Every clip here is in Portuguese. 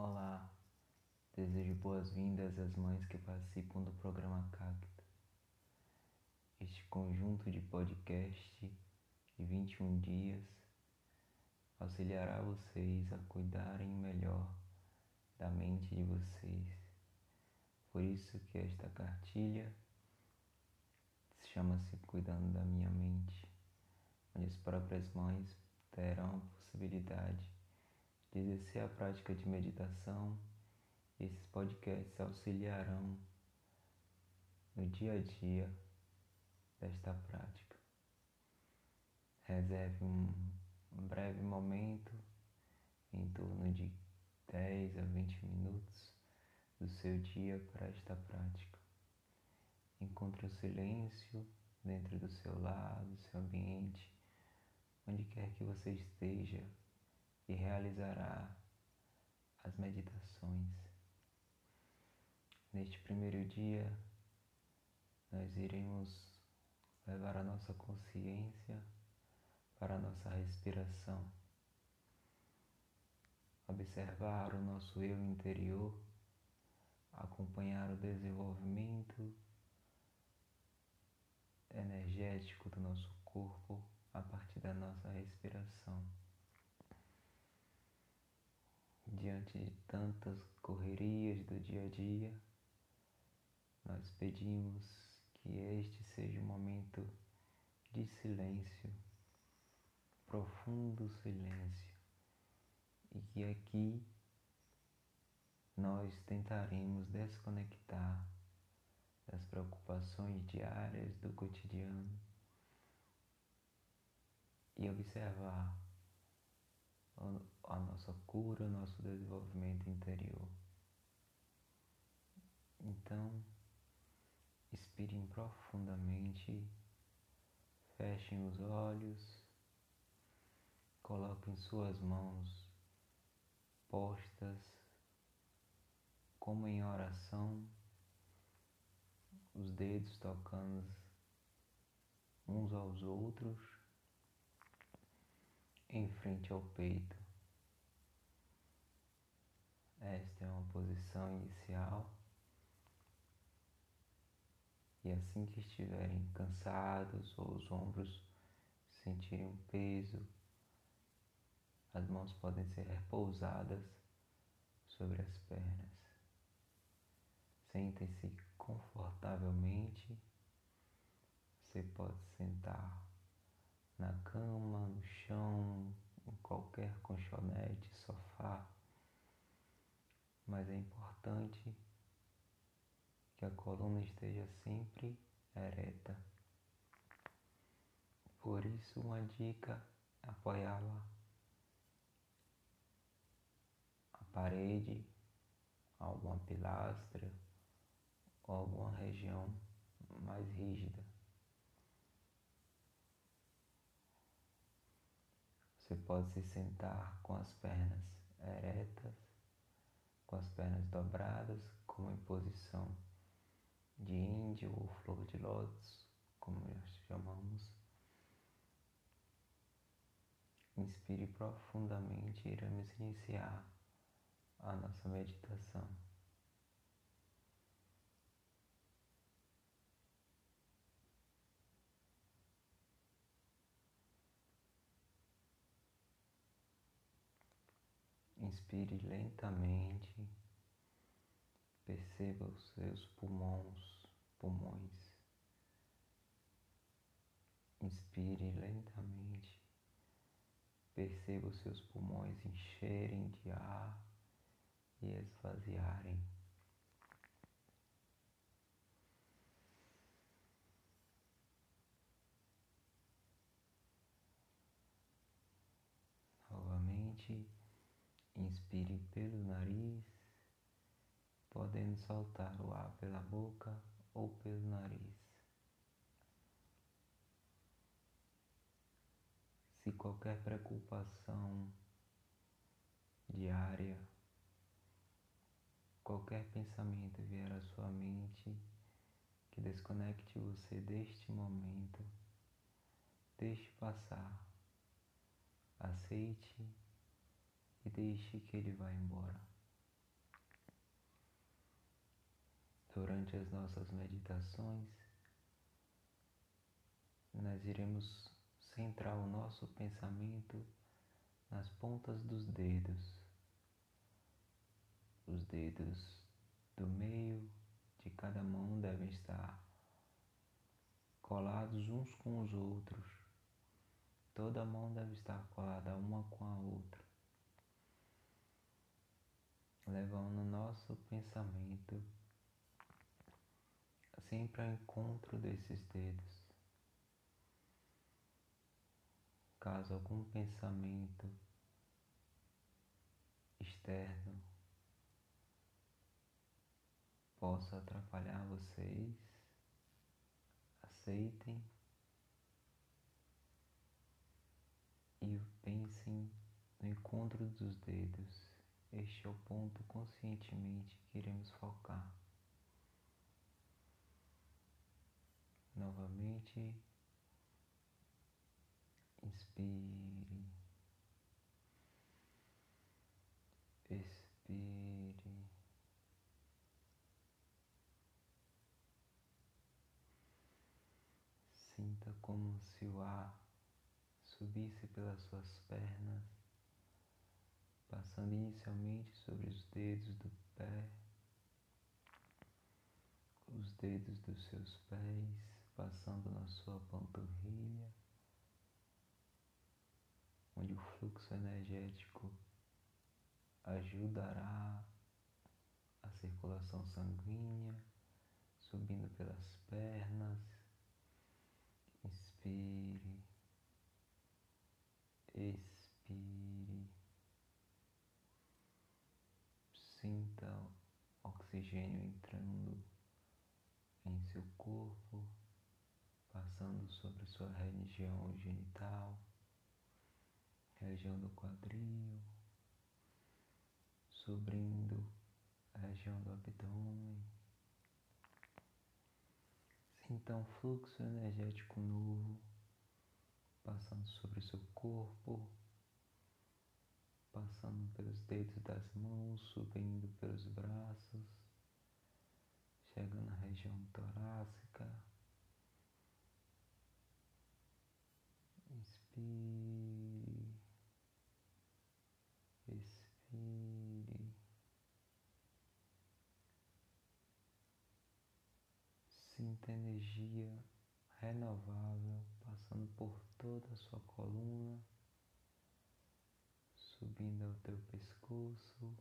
Olá, desejo boas-vindas às mães que participam do programa Cacto. Este conjunto de podcast de 21 dias auxiliará vocês a cuidarem melhor da mente de vocês. Por isso que esta cartilha chama-se Cuidando da Minha Mente, onde as próprias mães terão a possibilidade de exercer a prática de meditação esses podcasts auxiliarão no dia a dia desta prática. Reserve um breve momento em torno de 10 a 20 minutos do seu dia para esta prática. Encontre o silêncio dentro do seu lar, do seu ambiente, onde quer que você esteja e realizará as meditações. Neste primeiro dia, nós iremos levar a nossa consciência para a nossa respiração, observar o nosso eu interior, acompanhar o desenvolvimento energético do nosso corpo a partir da nossa respiração. Diante de tantas correrias do dia a dia, nós pedimos que este seja um momento de silêncio, profundo silêncio, e que aqui nós tentaremos desconectar das preocupações diárias do cotidiano e observar a nossa cura, o nosso desenvolvimento interior. Então, expirem profundamente, fechem os olhos, coloquem suas mãos postas como em oração os dedos tocando uns aos outros em frente ao peito. Esta é uma posição inicial. E assim que estiverem cansados ou os ombros sentirem um peso, as mãos podem ser repousadas sobre as pernas. Sentem-se confortavelmente. Você pode sentar na cama, no chão, em qualquer colchonete, sofá. Mas é importante que a coluna esteja sempre ereta. Por isso, uma dica apoiá-la a parede, alguma pilastra ou alguma região mais rígida. Você pode se sentar com as pernas eretas, com as pernas dobradas, como em posição de índio ou flor de lótus, como nós chamamos. Inspire profundamente e iremos iniciar a nossa meditação. Inspire lentamente, perceba os seus pulmões, pulmões. Inspire lentamente, perceba os seus pulmões encherem de ar e esvaziarem. Novamente, inspire pelo nariz, podendo soltar o ar pela boca ou pelo nariz. Se qualquer preocupação diária qualquer pensamento vier à sua mente que desconecte você deste momento, deixe passar, aceite e deixe que ele vá embora. Durante as nossas meditações, nós iremos centrar o nosso pensamento nas pontas dos dedos, os dedos do meio de cada mão devem estar colados uns com os outros. Toda mão deve estar colada uma com a outra levando o nosso pensamento sempre ao encontro desses dedos. Caso algum pensamento externo possa atrapalhar vocês, aceitem e pensem no encontro dos dedos. Este é o ponto conscientemente que iremos focar. Novamente, inspire, expire. Sinta como se o ar subisse pelas suas pernas, passando inicialmente sobre os dedos do pé, os dedos dos seus pés, passando na sua panturrilha, onde o fluxo energético ajudará a circulação sanguínea, subindo pelas pernas. Inspire, expire, sinta oxigênio entrando em seu corpo, passando sobre sua região genital, região do quadril, subindo a região do abdômen. Então, fluxo energético novo passando sobre seu corpo, passando pelos dedos das mãos, subindo pelos braços, chegando na região torácica. Inspire, expire. Sinta energia renovável passando por toda a sua coluna, subindo ao teu pescoço,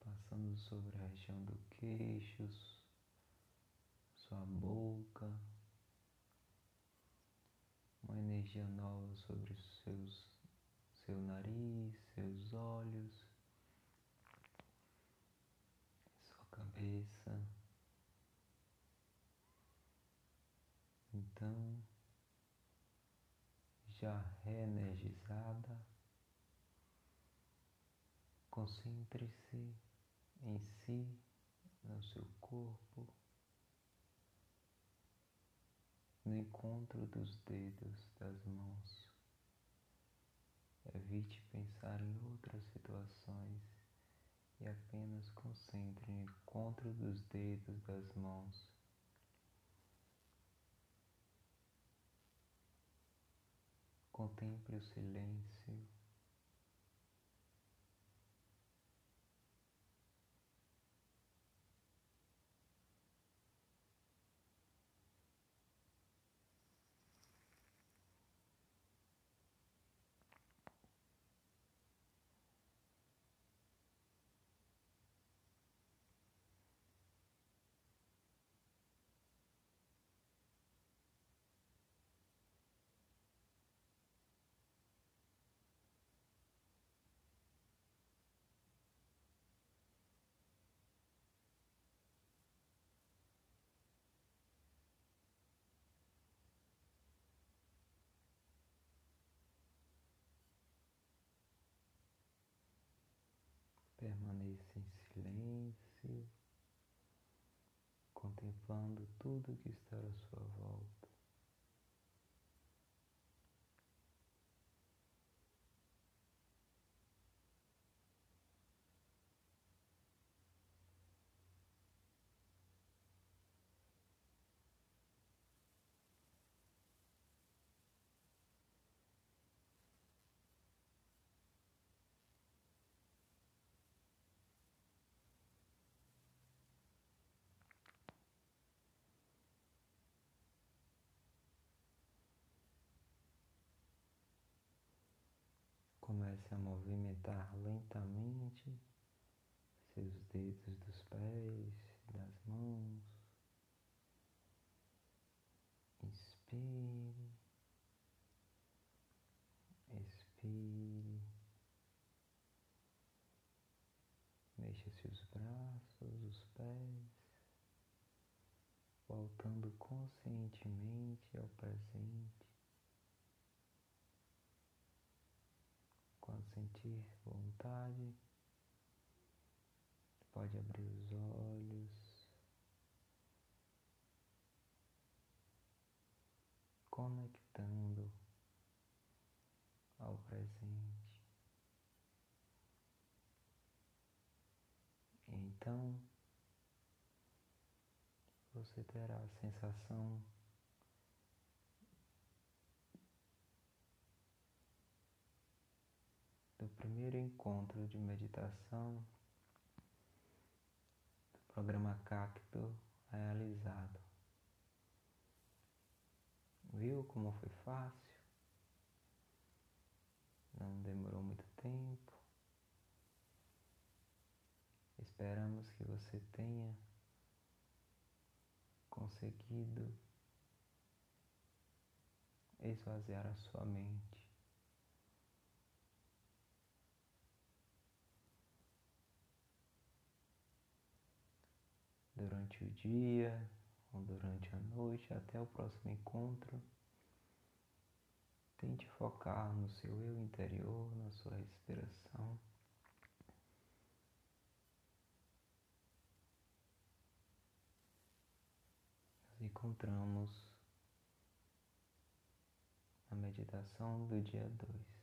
passando sobre a região do queixo, sua boca, uma energia nova sobre os seus, seu nariz, seus olhos. cabeça. Então, já reenergizada, concentre-se em si, no seu corpo, no encontro dos dedos das mãos. Evite pensar em outras situações e apenas concentre no encontro dos dedos das mãos. Contemple o silêncio. Permaneça em silêncio, contemplando tudo que está à sua volta. Comece a movimentar lentamente seus dedos dos pés, das mãos. Inspire, expire. Mexa-se os braços, os pés, voltando conscientemente ao presente. Vontade, pode abrir os olhos, conectando ao presente. Então, você terá a sensação do primeiro encontro de meditação do programa Cacto realizado. Viu como foi fácil? Não demorou muito tempo. Esperamos que você tenha conseguido esvaziar a sua mente. Durante o dia ou durante a noite, até o próximo encontro, tente focar no seu eu interior, na sua respiração. encontramos na meditação do dia 2.